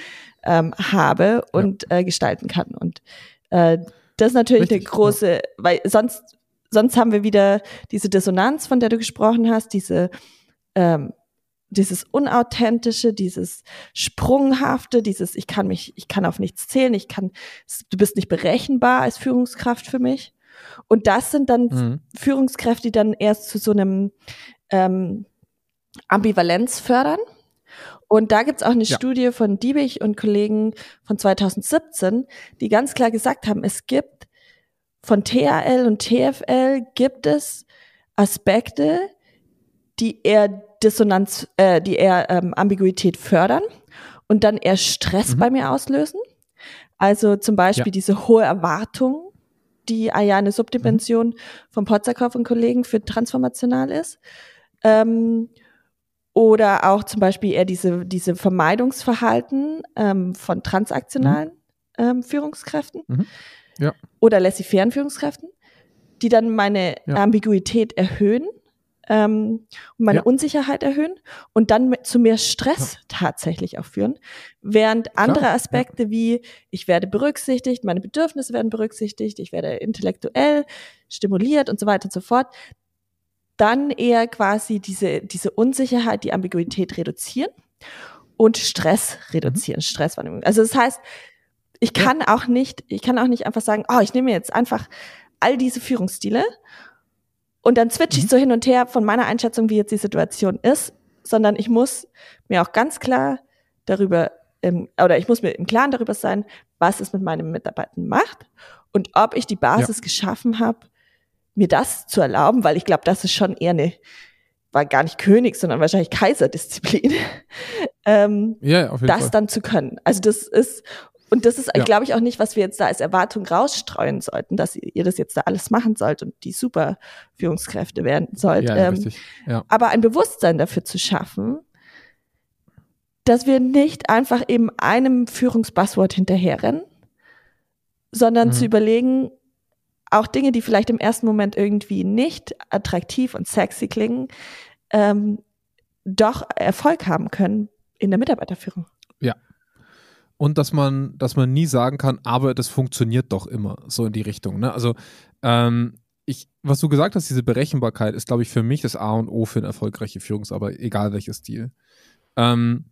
ähm, habe und ja. äh, gestalten kann. Und äh, das ist natürlich Richtig, eine große, ja. weil sonst, sonst haben wir wieder diese Dissonanz, von der du gesprochen hast, diese ähm, dieses unauthentische, dieses sprunghafte, dieses ich kann mich, ich kann auf nichts zählen, ich kann, du bist nicht berechenbar als Führungskraft für mich. Und das sind dann mhm. Führungskräfte, die dann erst zu so einem ähm, Ambivalenz fördern. Und da gibt's auch eine ja. Studie von Diebig und Kollegen von 2017, die ganz klar gesagt haben, es gibt von THL und TFL gibt es Aspekte, die eher Dissonanz, äh, die eher ähm, Ambiguität fördern und dann eher Stress mhm. bei mir auslösen. Also zum Beispiel ja. diese hohe Erwartung, die ah ja eine Subdimension mhm. von Potzakow und Kollegen für transformational ist. Ähm, oder auch zum Beispiel eher diese, diese Vermeidungsverhalten ähm, von transaktionalen mhm. ähm, Führungskräften mhm. ja. oder laissez-faire Führungskräften, die dann meine ja. Ambiguität erhöhen ähm, und meine ja. Unsicherheit erhöhen und dann mit, zu mehr Stress ja. tatsächlich auch führen. Während andere Aspekte ja. wie ich werde berücksichtigt, meine Bedürfnisse werden berücksichtigt, ich werde intellektuell stimuliert und so weiter und so fort, dann eher quasi diese, diese Unsicherheit, die Ambiguität reduzieren und Stress reduzieren, mhm. Stresswahrnehmung. Also das heißt, ich kann auch nicht, ich kann auch nicht einfach sagen, oh, ich nehme jetzt einfach all diese Führungsstile und dann switche ich mhm. so hin und her von meiner Einschätzung, wie jetzt die Situation ist, sondern ich muss mir auch ganz klar darüber, ähm, oder ich muss mir im Klaren darüber sein, was es mit meinen Mitarbeitern macht und ob ich die Basis ja. geschaffen habe, mir das zu erlauben, weil ich glaube, das ist schon eher eine, war gar nicht König, sondern wahrscheinlich Kaiserdisziplin, ähm, ja, das Fall. dann zu können. Also das ist, und das ist, ja. glaube ich, auch nicht, was wir jetzt da als Erwartung rausstreuen sollten, dass ihr das jetzt da alles machen sollt und die super Führungskräfte werden sollt. Ja, ähm, ja. Aber ein Bewusstsein dafür zu schaffen, dass wir nicht einfach eben einem Führungsbuzzword hinterherrennen, sondern mhm. zu überlegen, auch Dinge, die vielleicht im ersten Moment irgendwie nicht attraktiv und sexy klingen, ähm, doch Erfolg haben können in der Mitarbeiterführung. Ja, und dass man, dass man nie sagen kann, aber das funktioniert doch immer, so in die Richtung. Ne? Also, ähm, ich, was du gesagt hast, diese Berechenbarkeit ist, glaube ich, für mich das A und O für eine erfolgreiche Führungsarbeit, egal welches Stil. Ähm,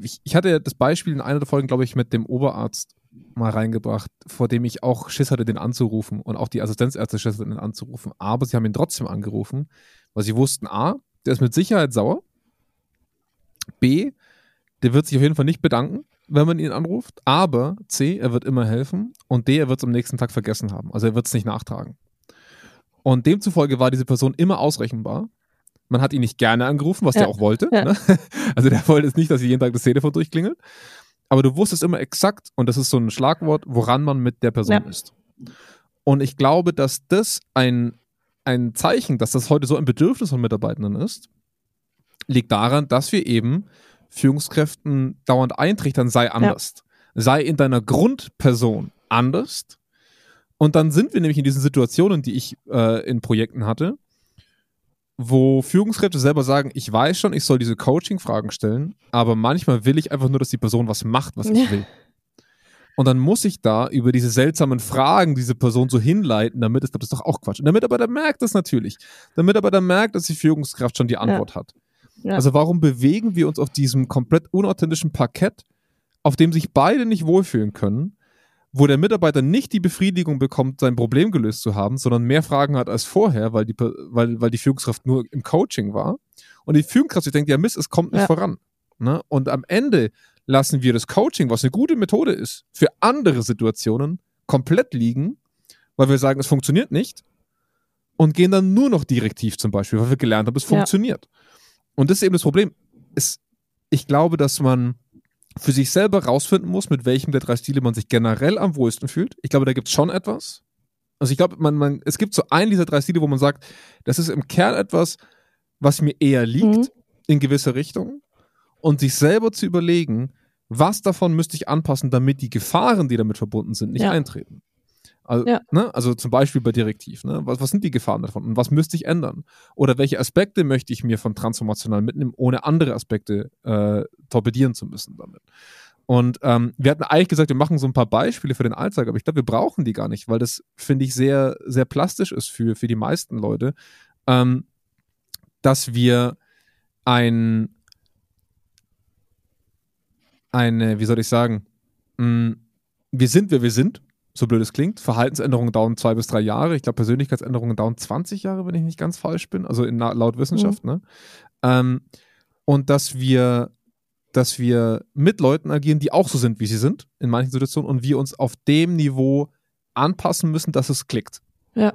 ich, ich, hatte das Beispiel in einer der Folgen, glaube ich, mit dem Oberarzt mal reingebracht, vor dem ich auch Schiss hatte, den anzurufen und auch die Assistenzärzte Schiss hatten, den anzurufen. Aber sie haben ihn trotzdem angerufen, weil sie wussten, A, der ist mit Sicherheit sauer. B, der wird sich auf jeden Fall nicht bedanken, wenn man ihn anruft. Aber C, er wird immer helfen. Und D, er wird es am nächsten Tag vergessen haben. Also er wird es nicht nachtragen. Und demzufolge war diese Person immer ausrechenbar. Man hat ihn nicht gerne angerufen, was ja. der auch wollte. Ja. Ne? Also der wollte es nicht, dass jeden Tag das Telefon durchklingelt. Aber du wusstest immer exakt, und das ist so ein Schlagwort, woran man mit der Person ja. ist. Und ich glaube, dass das ein, ein Zeichen, dass das heute so ein Bedürfnis von Mitarbeitenden ist, liegt daran, dass wir eben Führungskräften dauernd eintrichtern, sei anders. Ja. Sei in deiner Grundperson anders. Und dann sind wir nämlich in diesen Situationen, die ich äh, in Projekten hatte, wo Führungskräfte selber sagen, ich weiß schon, ich soll diese Coaching-Fragen stellen, aber manchmal will ich einfach nur, dass die Person was macht, was ich will. Und dann muss ich da über diese seltsamen Fragen diese Person so hinleiten, damit es, das ist doch auch Quatsch. Und der Mitarbeiter merkt das natürlich. Der Mitarbeiter merkt, dass die Führungskraft schon die Antwort ja. hat. Ja. Also warum bewegen wir uns auf diesem komplett unauthentischen Parkett, auf dem sich beide nicht wohlfühlen können, wo der Mitarbeiter nicht die Befriedigung bekommt, sein Problem gelöst zu haben, sondern mehr Fragen hat als vorher, weil die, weil, weil die Führungskraft nur im Coaching war. Und die Führungskraft sich denkt, ja Mist, es kommt nicht ja. voran. Ne? Und am Ende lassen wir das Coaching, was eine gute Methode ist, für andere Situationen komplett liegen, weil wir sagen, es funktioniert nicht und gehen dann nur noch direktiv zum Beispiel, weil wir gelernt haben, es ja. funktioniert. Und das ist eben das Problem. Es, ich glaube, dass man für sich selber rausfinden muss, mit welchem der drei Stile man sich generell am wohlsten fühlt. Ich glaube, da gibt es schon etwas. Also ich glaube, man, man, es gibt so einen dieser drei Stile, wo man sagt, das ist im Kern etwas, was mir eher liegt mhm. in gewisse Richtungen. Und sich selber zu überlegen, was davon müsste ich anpassen, damit die Gefahren, die damit verbunden sind, nicht ja. eintreten. Also, ja. ne? also zum Beispiel bei Direktiv. Ne? Was, was sind die Gefahren davon und was müsste ich ändern? Oder welche Aspekte möchte ich mir von transformational mitnehmen, ohne andere Aspekte äh, torpedieren zu müssen damit? Und ähm, wir hatten eigentlich gesagt, wir machen so ein paar Beispiele für den Alltag, aber ich glaube, wir brauchen die gar nicht, weil das, finde ich, sehr, sehr plastisch ist für, für die meisten Leute, ähm, dass wir ein, eine, wie soll ich sagen, mh, mm, wir sind, wer wir sind so blöd es klingt. Verhaltensänderungen dauern zwei bis drei Jahre. Ich glaube, Persönlichkeitsänderungen dauern 20 Jahre, wenn ich nicht ganz falsch bin. Also in, laut Wissenschaft. Mhm. Ne? Ähm, und dass wir, dass wir mit Leuten agieren, die auch so sind, wie sie sind, in manchen Situationen, und wir uns auf dem Niveau anpassen müssen, dass es klickt. Ja.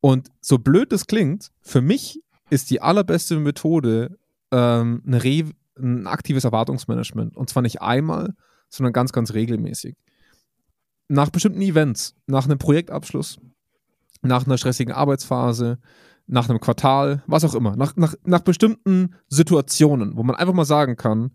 Und so blöd es klingt, für mich ist die allerbeste Methode ähm, ein aktives Erwartungsmanagement. Und zwar nicht einmal, sondern ganz, ganz regelmäßig nach bestimmten Events, nach einem Projektabschluss, nach einer stressigen Arbeitsphase, nach einem Quartal, was auch immer, nach, nach, nach bestimmten Situationen, wo man einfach mal sagen kann,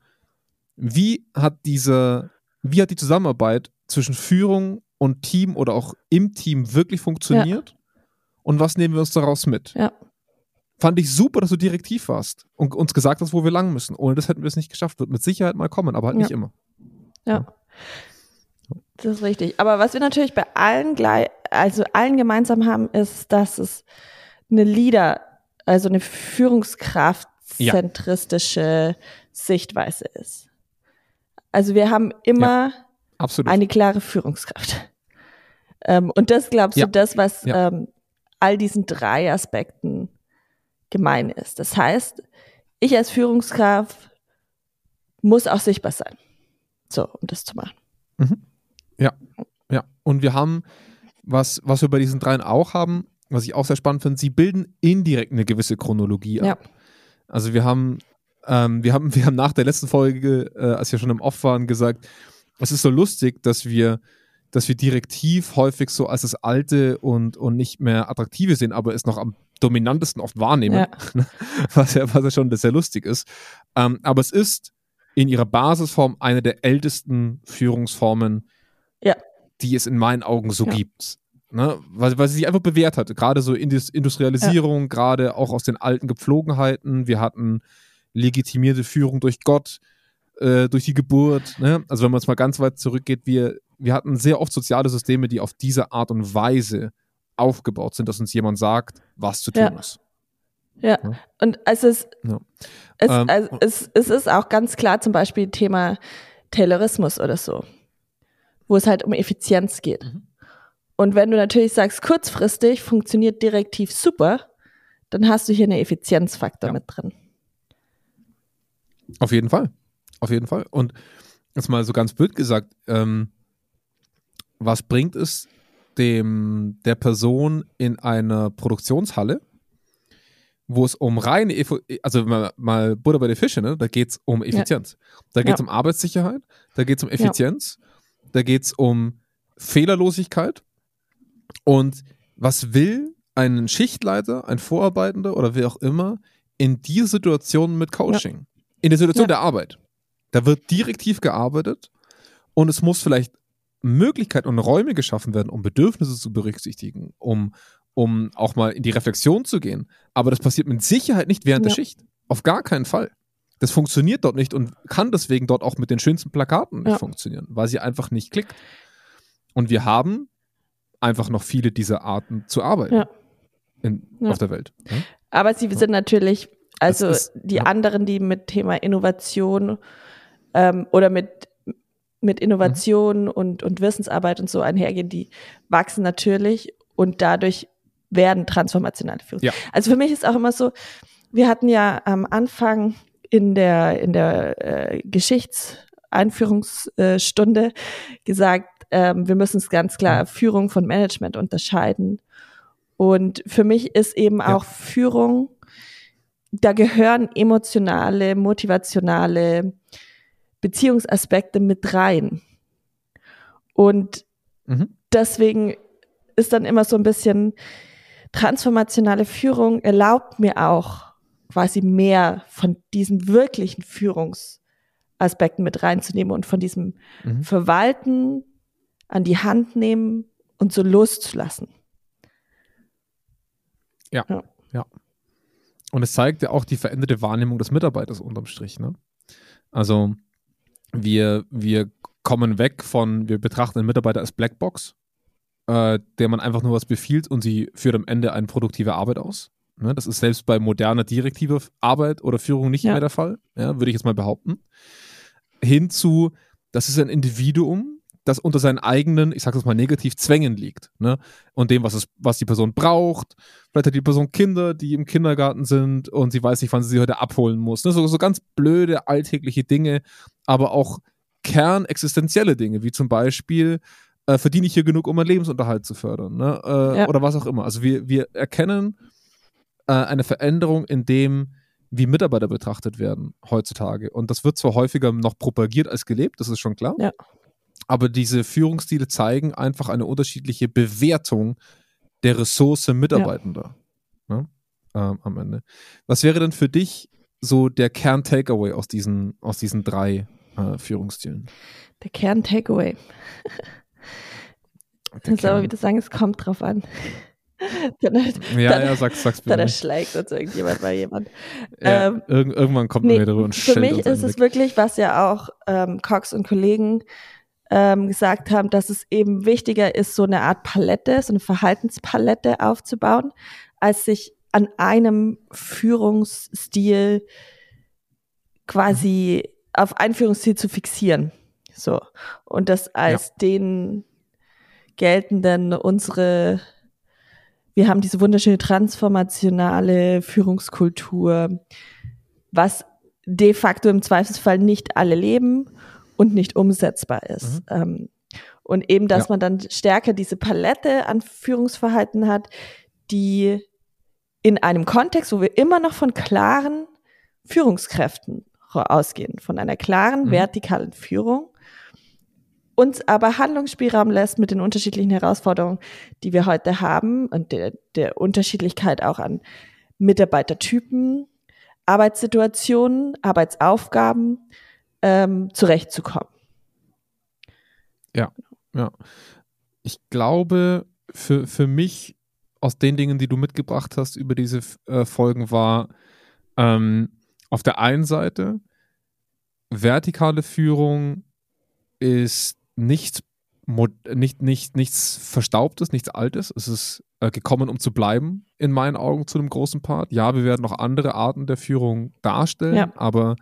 wie hat diese, wie hat die Zusammenarbeit zwischen Führung und Team oder auch im Team wirklich funktioniert? Ja. Und was nehmen wir uns daraus mit? Ja. Fand ich super, dass du direktiv warst und uns gesagt hast, wo wir lang müssen. Ohne das hätten wir es nicht geschafft. Wird mit Sicherheit mal kommen, aber halt ja. nicht immer. Ja. Das ist richtig. Aber was wir natürlich bei allen gleich, also allen gemeinsam haben, ist, dass es eine Leader, also eine Führungskraftzentristische ja. Sichtweise ist. Also wir haben immer ja, eine klare Führungskraft. Ähm, und das glaubst ja. du, das, was ähm, all diesen drei Aspekten gemein ist. Das heißt, ich als Führungskraft muss auch sichtbar sein. So, um das zu machen. Mhm. Ja, ja. Und wir haben, was, was wir bei diesen dreien auch haben, was ich auch sehr spannend finde, sie bilden indirekt eine gewisse Chronologie ab. Ja. Also wir haben, ähm, wir haben, wir haben nach der letzten Folge, äh, als wir schon im Off waren, gesagt, es ist so lustig, dass wir, dass wir direktiv häufig so als das Alte und, und nicht mehr Attraktive sehen, aber es noch am dominantesten oft wahrnehmen, ja. was, ja, was ja schon sehr lustig ist. Ähm, aber es ist in ihrer Basisform eine der ältesten Führungsformen, ja. die es in meinen Augen so ja. gibt. Ne? Weil, weil sie sich einfach bewährt hat. Gerade so Industrialisierung, ja. gerade auch aus den alten Gepflogenheiten. Wir hatten legitimierte Führung durch Gott, äh, durch die Geburt. Ne? Also wenn man jetzt mal ganz weit zurückgeht, wir, wir hatten sehr oft soziale Systeme, die auf diese Art und Weise aufgebaut sind, dass uns jemand sagt, was zu tun ist. Ja. ja. und es ist, ja. Es, ähm, also es, es ist auch ganz klar zum Beispiel Thema Taylorismus oder so wo es halt um Effizienz geht. Mhm. Und wenn du natürlich sagst, kurzfristig funktioniert direktiv super, dann hast du hier einen Effizienzfaktor ja. mit drin. Auf jeden Fall. Auf jeden Fall. Und jetzt mal so ganz blöd gesagt, ähm, was bringt es dem, der Person in einer Produktionshalle, wo es um reine, also mal, mal Butter bei den Fische, ne? da geht es um Effizienz. Ja. Da geht es ja. um Arbeitssicherheit, da geht es um Effizienz, da geht es um Fehlerlosigkeit. Und was will ein Schichtleiter, ein Vorarbeitender oder wer auch immer in dieser Situation mit Coaching? Ja. In der Situation ja. der Arbeit. Da wird direktiv gearbeitet und es muss vielleicht Möglichkeiten und Räume geschaffen werden, um Bedürfnisse zu berücksichtigen, um, um auch mal in die Reflexion zu gehen. Aber das passiert mit Sicherheit nicht während ja. der Schicht. Auf gar keinen Fall. Das funktioniert dort nicht und kann deswegen dort auch mit den schönsten Plakaten nicht ja. funktionieren, weil sie einfach nicht klickt. Und wir haben einfach noch viele dieser Arten zu arbeiten ja. in, ja. auf der Welt. Aber sie sind natürlich Also ist, die anderen, die mit Thema Innovation ähm, oder mit, mit Innovation mhm. und, und Wissensarbeit und so einhergehen, die wachsen natürlich und dadurch werden transformationale Führung. Ja. Also für mich ist auch immer so, wir hatten ja am Anfang in der, in der äh, Geschichtseinführungsstunde gesagt, ähm, wir müssen es ganz klar mhm. Führung von Management unterscheiden. Und für mich ist eben ja. auch Führung, da gehören emotionale, motivationale Beziehungsaspekte mit rein. Und mhm. deswegen ist dann immer so ein bisschen transformationale Führung erlaubt mir auch quasi mehr von diesen wirklichen Führungsaspekten mit reinzunehmen und von diesem mhm. Verwalten an die Hand nehmen und so loszulassen. Ja, ja. ja. Und es zeigt ja auch die veränderte Wahrnehmung des Mitarbeiters unterm Strich. Ne? Also wir, wir kommen weg von, wir betrachten den Mitarbeiter als Blackbox, äh, der man einfach nur was befiehlt und sie führt am Ende eine produktive Arbeit aus. Ne? Das ist selbst bei moderner direktiver Arbeit oder Führung nicht ja. mehr der Fall, ja, würde ich jetzt mal behaupten. Hinzu, das ist ein Individuum, das unter seinen eigenen, ich sage das mal negativ, Zwängen liegt. Ne? Und dem, was, es, was die Person braucht. Vielleicht hat die Person Kinder, die im Kindergarten sind und sie weiß nicht, wann sie sie heute abholen muss. Ne? So, so ganz blöde, alltägliche Dinge, aber auch kernexistenzielle Dinge, wie zum Beispiel, äh, verdiene ich hier genug, um meinen Lebensunterhalt zu fördern? Ne? Äh, ja. Oder was auch immer. Also wir, wir erkennen äh, eine Veränderung in dem, wie Mitarbeiter betrachtet werden heutzutage. Und das wird zwar häufiger noch propagiert als gelebt, das ist schon klar. Ja. Aber diese Führungsstile zeigen einfach eine unterschiedliche Bewertung der Ressource Mitarbeitender ja. ne? ähm, am Ende. Was wäre denn für dich so der Kern-Takeaway aus diesen, aus diesen drei äh, Führungsstilen? Der Kern-Takeaway. Ich muss aber wieder sagen, es kommt drauf an. dann, ja, dann, ja, sag's, sag's bitte. Dann erschlägt uns irgendjemand bei jemand. Ja, ähm, irg irgendwann kommt nee, man wieder drüber und Für mich ist es wirklich, was ja auch ähm, Cox und Kollegen ähm, gesagt haben, dass es eben wichtiger ist, so eine Art Palette, so eine Verhaltenspalette aufzubauen, als sich an einem Führungsstil quasi auf ein Führungsstil zu fixieren. So. Und das als ja. den geltenden unsere, wir haben diese wunderschöne transformationale Führungskultur, was de facto im Zweifelsfall nicht alle leben und nicht umsetzbar ist. Mhm. Ähm, und eben, dass ja. man dann stärker diese Palette an Führungsverhalten hat, die in einem Kontext, wo wir immer noch von klaren Führungskräften ausgehen, von einer klaren mhm. vertikalen Führung, uns aber Handlungsspielraum lässt mit den unterschiedlichen Herausforderungen, die wir heute haben und der, der Unterschiedlichkeit auch an Mitarbeitertypen, Arbeitssituationen, Arbeitsaufgaben ähm, zurechtzukommen. Ja, ja. Ich glaube, für, für mich aus den Dingen, die du mitgebracht hast über diese äh, Folgen, war ähm, auf der einen Seite vertikale Führung ist nicht, nicht, nicht, nichts Verstaubtes, nichts Altes. Es ist äh, gekommen, um zu bleiben, in meinen Augen zu einem großen Part. Ja, wir werden noch andere Arten der Führung darstellen, ja. aber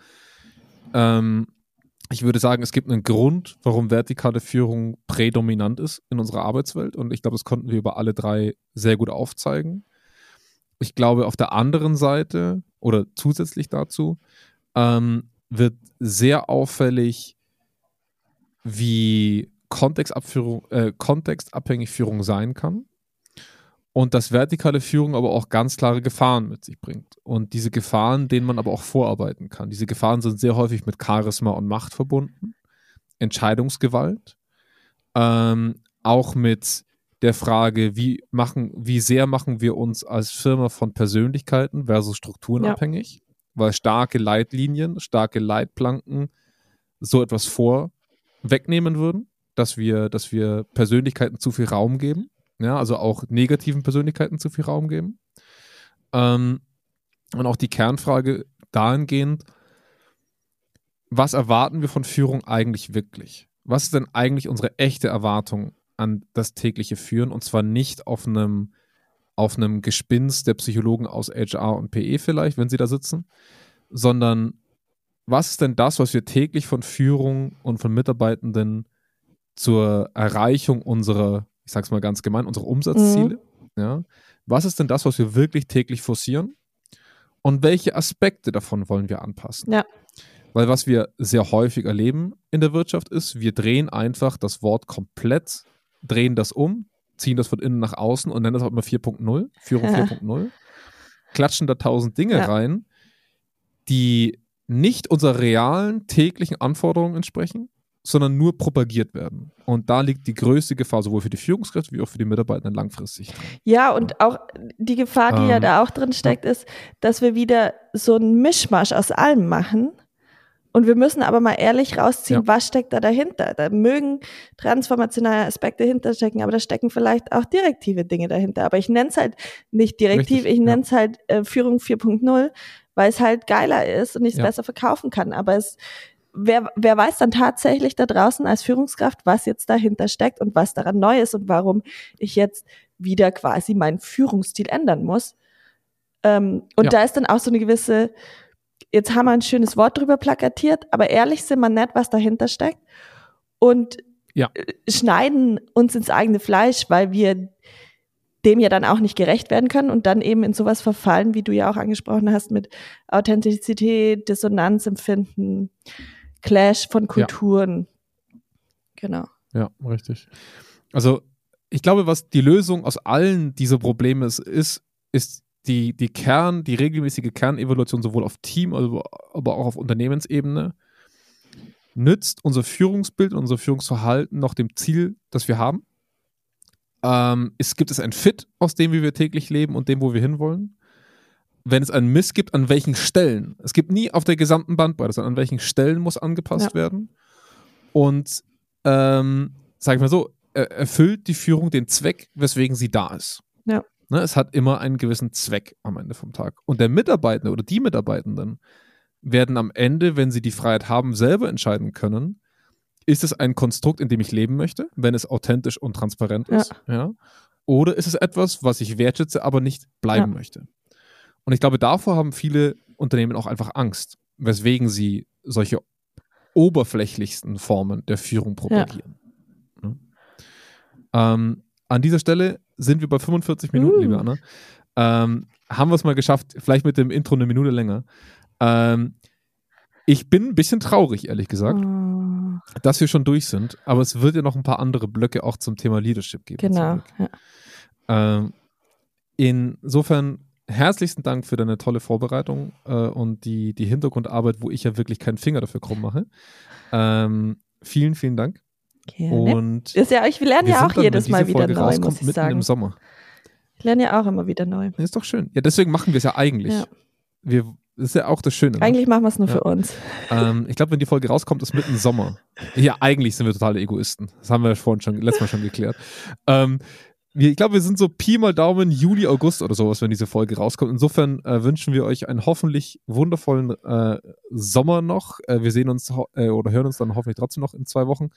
ähm, ich würde sagen, es gibt einen Grund, warum vertikale Führung prädominant ist in unserer Arbeitswelt. Und ich glaube, das konnten wir über alle drei sehr gut aufzeigen. Ich glaube, auf der anderen Seite oder zusätzlich dazu ähm, wird sehr auffällig, wie Kontextabführung, äh, kontextabhängig Führung sein kann und dass vertikale Führung aber auch ganz klare Gefahren mit sich bringt. Und diese Gefahren, denen man aber auch vorarbeiten kann. Diese Gefahren sind sehr häufig mit Charisma und Macht verbunden, Entscheidungsgewalt, ähm, auch mit der Frage, wie machen, wie sehr machen wir uns als Firma von Persönlichkeiten versus Strukturen ja. abhängig, weil starke Leitlinien, starke Leitplanken so etwas vorwegnehmen würden, dass wir, dass wir Persönlichkeiten zu viel Raum geben ja, also auch negativen Persönlichkeiten zu viel Raum geben. Ähm, und auch die Kernfrage dahingehend, was erwarten wir von Führung eigentlich wirklich? Was ist denn eigentlich unsere echte Erwartung an das tägliche Führen? Und zwar nicht auf einem auf einem Gespinst der Psychologen aus HR und PE vielleicht, wenn sie da sitzen, sondern was ist denn das, was wir täglich von Führung und von Mitarbeitenden zur Erreichung unserer, ich sag's mal ganz gemein, unserer Umsatzziele, mhm. ja, was ist denn das, was wir wirklich täglich forcieren und welche Aspekte davon wollen wir anpassen? Ja. Weil was wir sehr häufig erleben in der Wirtschaft ist, wir drehen einfach das Wort komplett, drehen das um, ziehen das von innen nach außen und nennen das auch immer 4.0, Führung 4.0, klatschen da tausend Dinge ja. rein, die nicht unserer realen täglichen Anforderungen entsprechen, sondern nur propagiert werden. Und da liegt die größte Gefahr, sowohl für die Führungskräfte wie auch für die Mitarbeiter langfristig. Ja, und auch die Gefahr, die ähm, ja da auch drin steckt, ist, dass wir wieder so einen Mischmasch aus allem machen. Und wir müssen aber mal ehrlich rausziehen, ja. was steckt da dahinter. Da mögen transformationale Aspekte hinterstecken, aber da stecken vielleicht auch direktive Dinge dahinter. Aber ich nenne es halt nicht direktiv, Richtig, ich nenne es ja. halt äh, Führung 4.0, weil es halt geiler ist und ich es ja. besser verkaufen kann. Aber es, wer, wer weiß dann tatsächlich da draußen als Führungskraft, was jetzt dahinter steckt und was daran neu ist und warum ich jetzt wieder quasi meinen Führungsstil ändern muss. Ähm, und ja. da ist dann auch so eine gewisse, jetzt haben wir ein schönes Wort drüber plakatiert, aber ehrlich sind wir nicht, was dahinter steckt. Und ja. schneiden uns ins eigene Fleisch, weil wir dem ja dann auch nicht gerecht werden können und dann eben in sowas verfallen, wie du ja auch angesprochen hast, mit Authentizität, Dissonanzempfinden, Clash von Kulturen. Ja. Genau. Ja, richtig. Also ich glaube, was die Lösung aus allen dieser Probleme ist, ist, ist die, die Kern, die regelmäßige Kernevolution sowohl auf Team, aber auch auf Unternehmensebene. Nützt unser Führungsbild, unser Führungsverhalten noch dem Ziel, das wir haben? Ähm, es, gibt es ein Fit aus dem, wie wir täglich leben und dem, wo wir hinwollen? Wenn es einen Miss gibt, an welchen Stellen? Es gibt nie auf der gesamten Bandbreite, sondern an welchen Stellen muss angepasst ja. werden? Und ähm, sag ich mal so, erfüllt die Führung den Zweck, weswegen sie da ist. Ja. Ne, es hat immer einen gewissen Zweck am Ende vom Tag. Und der Mitarbeitende oder die Mitarbeitenden werden am Ende, wenn sie die Freiheit haben, selber entscheiden können, ist es ein Konstrukt, in dem ich leben möchte, wenn es authentisch und transparent ist? Ja. ja? Oder ist es etwas, was ich wertschätze, aber nicht bleiben ja. möchte? Und ich glaube, davor haben viele Unternehmen auch einfach Angst, weswegen sie solche oberflächlichsten Formen der Führung propagieren. Ja. Ähm, an dieser Stelle sind wir bei 45 Minuten, uh. liebe Anna. Ähm, haben wir es mal geschafft, vielleicht mit dem Intro eine Minute länger. Ähm, ich bin ein bisschen traurig, ehrlich gesagt. Oh dass wir schon durch sind, aber es wird ja noch ein paar andere Blöcke auch zum Thema Leadership geben. Genau. Ja. Ähm, insofern herzlichsten Dank für deine tolle Vorbereitung äh, und die, die Hintergrundarbeit, wo ich ja wirklich keinen Finger dafür krumm mache. Ähm, vielen, vielen Dank. Gerne. Und ist ja, ich lerne ja auch dann, jedes Mal wieder Folge neu, muss ich sagen. Im Sommer. Ich lerne ja auch immer wieder neu. ist doch schön. Ja, deswegen machen wir es ja eigentlich. Ja. Wir das ist ja auch das Schöne. Ne? Eigentlich machen wir es nur ja. für uns. Ähm, ich glaube, wenn die Folge rauskommt, ist mitten Sommer. Ja, eigentlich sind wir totale Egoisten. Das haben wir vorhin schon, letztes Mal schon geklärt. Ähm, wir, ich glaube, wir sind so Pi mal Daumen Juli, August oder sowas, wenn diese Folge rauskommt. Insofern äh, wünschen wir euch einen hoffentlich wundervollen äh, Sommer noch. Äh, wir sehen uns äh, oder hören uns dann hoffentlich trotzdem noch in zwei Wochen.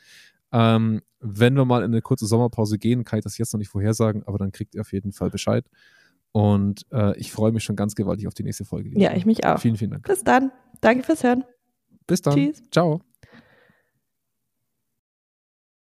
Ähm, wenn wir mal in eine kurze Sommerpause gehen, kann ich das jetzt noch nicht vorhersagen, aber dann kriegt ihr auf jeden Fall Bescheid. Und äh, ich freue mich schon ganz gewaltig auf die nächste Folge. Ja, ich mich auch. Vielen, vielen Dank. Bis dann. Danke fürs Hören. Bis dann. Tschüss. Ciao.